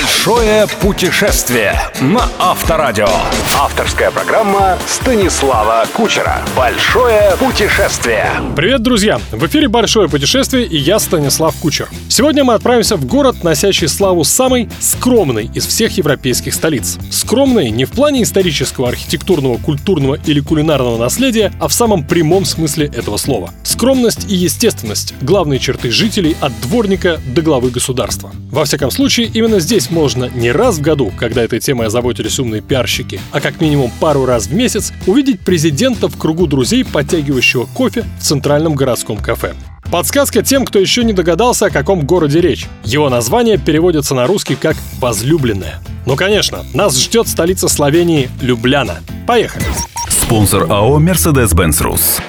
Большое путешествие на Авторадио. Авторская программа Станислава Кучера. Большое путешествие. Привет, друзья! В эфире «Большое путешествие» и я, Станислав Кучер. Сегодня мы отправимся в город, носящий славу самой скромной из всех европейских столиц. Скромной не в плане исторического, архитектурного, культурного или кулинарного наследия, а в самом прямом смысле этого слова. Скромность и естественность – главные черты жителей от дворника до главы государства. Во всяком случае, именно здесь можно не раз в году, когда этой темой озаботились умные пиарщики, а как минимум пару раз в месяц, увидеть президента в кругу друзей, подтягивающего кофе в центральном городском кафе. Подсказка тем, кто еще не догадался, о каком городе речь. Его название переводится на русский как «возлюбленная». Ну, конечно, нас ждет столица Словении – Любляна. Поехали! Спонсор АО «Мерседес-Бенц Рус».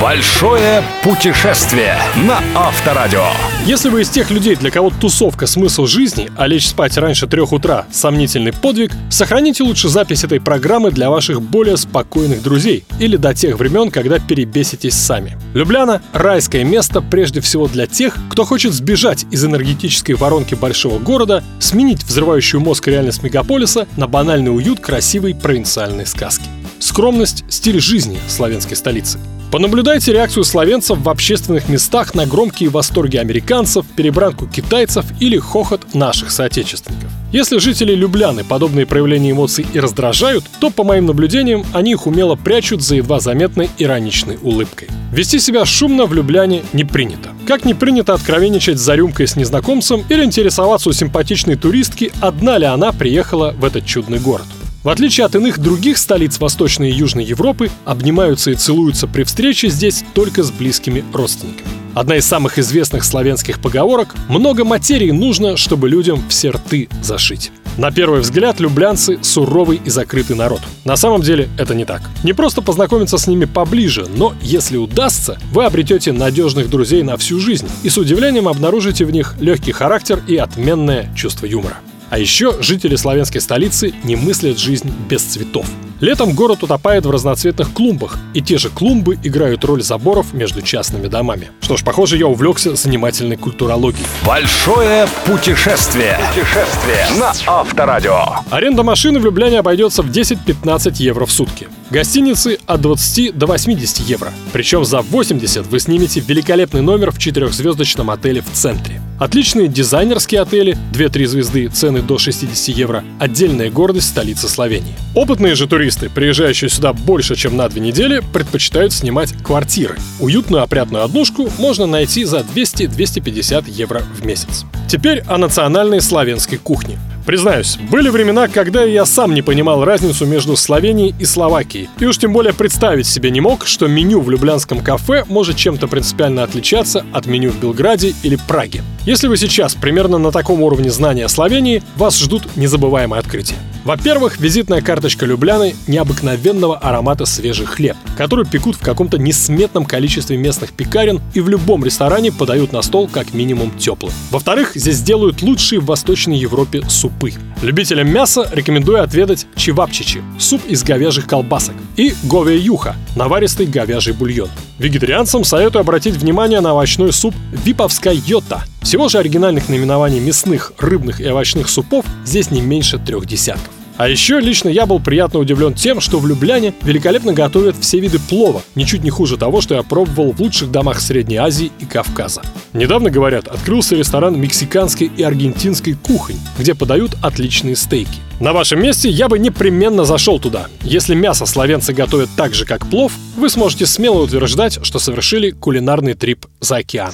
Большое путешествие на Авторадио. Если вы из тех людей, для кого тусовка – смысл жизни, а лечь спать раньше трех утра – сомнительный подвиг, сохраните лучше запись этой программы для ваших более спокойных друзей или до тех времен, когда перебеситесь сами. Любляна – райское место прежде всего для тех, кто хочет сбежать из энергетической воронки большого города, сменить взрывающую мозг реальность мегаполиса на банальный уют красивой провинциальной сказки. Скромность – стиль жизни славянской столицы. Понаблюдайте реакцию словенцев в общественных местах на громкие восторги американцев, перебранку китайцев или хохот наших соотечественников. Если жители Любляны подобные проявления эмоций и раздражают, то, по моим наблюдениям, они их умело прячут за едва заметной ироничной улыбкой. Вести себя шумно в Любляне не принято. Как не принято откровенничать за рюмкой с незнакомцем или интересоваться у симпатичной туристки, одна ли она приехала в этот чудный город. В отличие от иных других столиц Восточной и Южной Европы, обнимаются и целуются при встрече здесь только с близкими родственниками. Одна из самых известных славянских поговорок «много материи нужно, чтобы людям все рты зашить». На первый взгляд, люблянцы – суровый и закрытый народ. На самом деле это не так. Не просто познакомиться с ними поближе, но если удастся, вы обретете надежных друзей на всю жизнь и с удивлением обнаружите в них легкий характер и отменное чувство юмора. А еще жители славянской столицы не мыслят жизнь без цветов. Летом город утопает в разноцветных клумбах, и те же клумбы играют роль заборов между частными домами. Что ж, похоже, я увлекся занимательной культурологией. Большое путешествие. Путешествие на Авторадио. Аренда машины в Любляне обойдется в 10-15 евро в сутки. Гостиницы от 20 до 80 евро. Причем за 80 вы снимете великолепный номер в четырехзвездочном отеле в центре. Отличные дизайнерские отели, 2-3 звезды, цены до 60 евро. Отдельная гордость столицы Словении. Опытные же туристы, приезжающие сюда больше, чем на две недели, предпочитают снимать квартиры. Уютную опрятную однушку можно найти за 200-250 евро в месяц. Теперь о национальной славянской кухне. Признаюсь, были времена, когда я сам не понимал разницу между Словенией и Словакией. И уж тем более представить себе не мог, что меню в люблянском кафе может чем-то принципиально отличаться от меню в Белграде или Праге. Если вы сейчас примерно на таком уровне знания Словении, вас ждут незабываемые открытия. Во-первых, визитная карточка Любляны необыкновенного аромата свежий хлеб, который пекут в каком-то несметном количестве местных пекарен и в любом ресторане подают на стол как минимум теплым. Во-вторых, здесь делают лучшие в Восточной Европе супы. Любителям мяса рекомендую отведать чевапчичи – суп из говяжьих колбасок, и гове юха – наваристый говяжий бульон. Вегетарианцам советую обратить внимание на овощной суп «Виповская йота». Всего же оригинальных наименований мясных, рыбных и овощных супов здесь не меньше трех десятков. А еще лично я был приятно удивлен тем, что в Любляне великолепно готовят все виды плова, ничуть не хуже того, что я пробовал в лучших домах Средней Азии и Кавказа. Недавно, говорят, открылся ресторан мексиканской и аргентинской кухонь, где подают отличные стейки. На вашем месте я бы непременно зашел туда. Если мясо словенцы готовят так же, как плов, вы сможете смело утверждать, что совершили кулинарный трип за океан.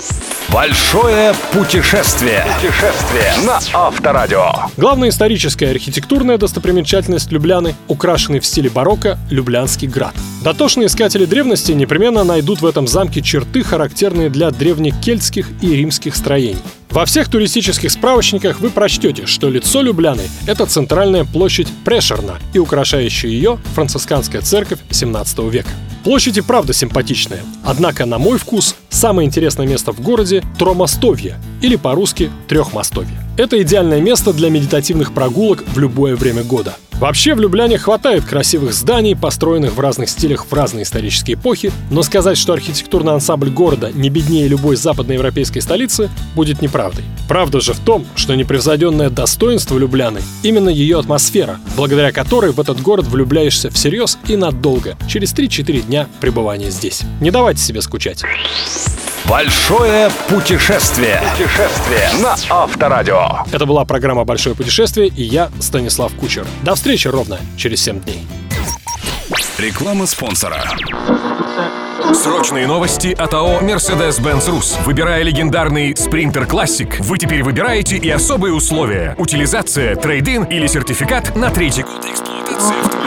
Большое путешествие. Путешествие на Авторадио. Главная историческая архитектурная достопримечательность Любляны, украшенный в стиле барокко Люблянский град. Дотошные искатели древности непременно найдут в этом замке черты, характерные для древних кельтских и римских строений. Во всех туристических справочниках вы прочтете, что лицо Любляны – это центральная площадь Прешерна и украшающая ее францисканская церковь 17 века. Площадь и правда симпатичная, однако, на мой вкус, самое интересное место в городе – Тромостовье, или по-русски Трехмостовье. Это идеальное место для медитативных прогулок в любое время года. Вообще в Любляне хватает красивых зданий, построенных в разных стилях в разные исторические эпохи, но сказать, что архитектурный ансамбль города не беднее любой западноевропейской столицы, будет неправдой. Правда же в том, что непревзойденное достоинство Любляны — именно ее атмосфера, благодаря которой в этот город влюбляешься всерьез и надолго, через 3-4 дня пребывания здесь. Не давайте себе скучать. Большое путешествие. Путешествие на Авторадио. Это была программа «Большое путешествие» и я, Станислав Кучер. До встречи ровно через 7 дней. Реклама спонсора. Срочные новости от АО «Мерседес-Бенц Рус». Выбирая легендарный «Спринтер Классик», вы теперь выбираете и особые условия. Утилизация, трейдин или сертификат на третий год эксплуатации.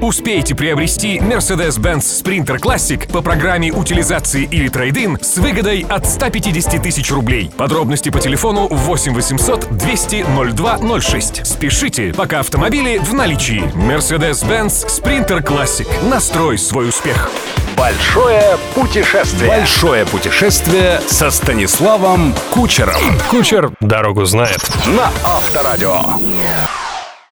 Успейте приобрести Mercedes-Benz Sprinter Classic по программе утилизации или трейдин с выгодой от 150 тысяч рублей. Подробности по телефону 8 800 200 0206. Спешите, пока автомобили в наличии. Mercedes-Benz Sprinter Classic. Настрой свой успех. Большое путешествие. Большое путешествие со Станиславом Кучером. Кучер дорогу знает. На Авторадио.